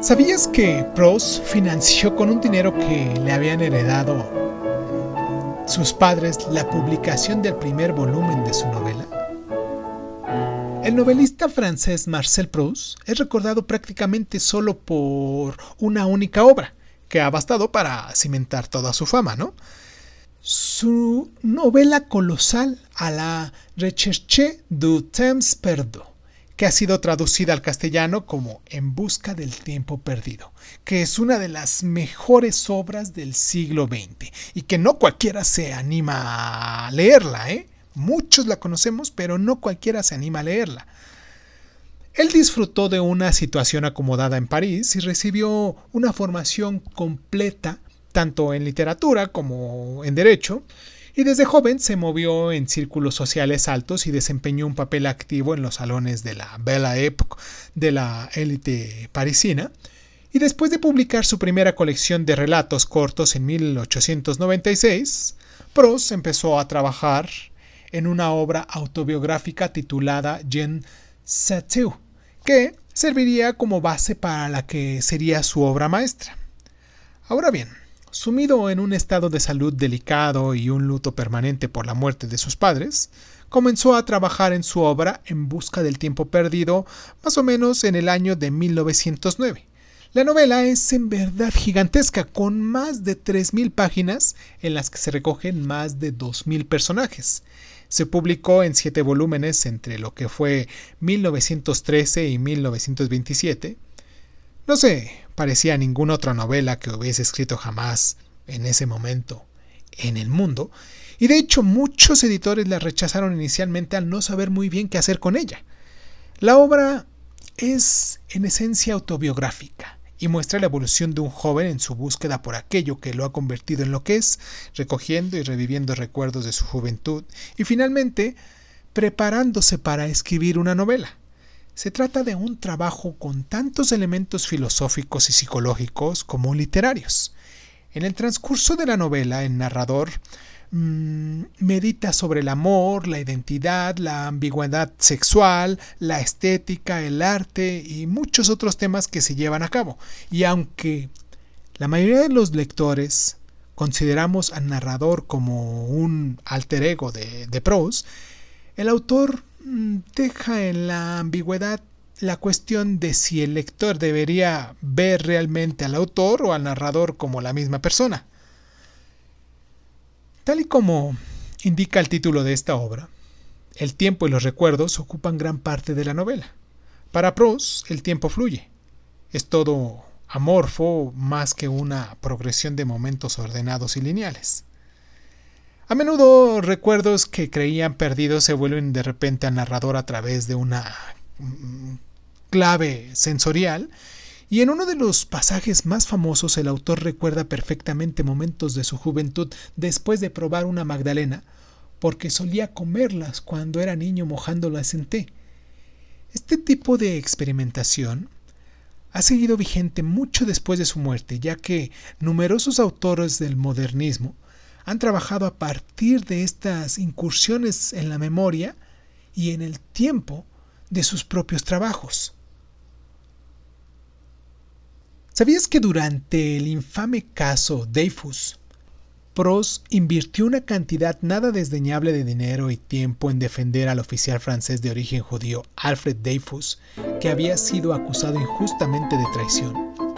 ¿Sabías que Proust financió con un dinero que le habían heredado sus padres la publicación del primer volumen de su novela? El novelista francés Marcel Proust es recordado prácticamente solo por una única obra, que ha bastado para cimentar toda su fama, ¿no? Su novela colosal a la Recherche du temps perdu, que ha sido traducida al castellano como En busca del tiempo perdido, que es una de las mejores obras del siglo XX y que no cualquiera se anima a leerla, ¿eh? Muchos la conocemos, pero no cualquiera se anima a leerla. Él disfrutó de una situación acomodada en París y recibió una formación completa tanto en literatura como en derecho, y desde joven se movió en círculos sociales altos y desempeñó un papel activo en los salones de la Belle Époque de la élite parisina. Y después de publicar su primera colección de relatos cortos en 1896, Proust empezó a trabajar en una obra autobiográfica titulada Jean Satiu, que serviría como base para la que sería su obra maestra. Ahora bien, sumido en un estado de salud delicado y un luto permanente por la muerte de sus padres, comenzó a trabajar en su obra En busca del tiempo perdido más o menos en el año de 1909. La novela es en verdad gigantesca, con más de 3.000 páginas en las que se recogen más de 2.000 personajes. Se publicó en siete volúmenes entre lo que fue 1913 y 1927. No se parecía a ninguna otra novela que hubiese escrito jamás en ese momento en el mundo, y de hecho muchos editores la rechazaron inicialmente al no saber muy bien qué hacer con ella. La obra es en esencia autobiográfica y muestra la evolución de un joven en su búsqueda por aquello que lo ha convertido en lo que es, recogiendo y reviviendo recuerdos de su juventud y finalmente preparándose para escribir una novela. Se trata de un trabajo con tantos elementos filosóficos y psicológicos como literarios. En el transcurso de la novela, el narrador Mm, medita sobre el amor, la identidad, la ambigüedad sexual, la estética, el arte y muchos otros temas que se llevan a cabo. Y aunque la mayoría de los lectores consideramos al narrador como un alter ego de, de el autor deja en la ambigüedad la cuestión de si el lector debería ver realmente al autor o al narrador como la misma persona. Tal y como indica el título de esta obra, el tiempo y los recuerdos ocupan gran parte de la novela. Para Proust, el tiempo fluye. Es todo amorfo más que una progresión de momentos ordenados y lineales. A menudo recuerdos que creían perdidos se vuelven de repente al narrador a través de una mm, clave sensorial y en uno de los pasajes más famosos el autor recuerda perfectamente momentos de su juventud después de probar una magdalena, porque solía comerlas cuando era niño mojándolas en té. Este tipo de experimentación ha seguido vigente mucho después de su muerte, ya que numerosos autores del modernismo han trabajado a partir de estas incursiones en la memoria y en el tiempo de sus propios trabajos. ¿Sabías que durante el infame caso Dreyfus, Prost invirtió una cantidad nada desdeñable de dinero y tiempo en defender al oficial francés de origen judío Alfred Dreyfus, que había sido acusado injustamente de traición?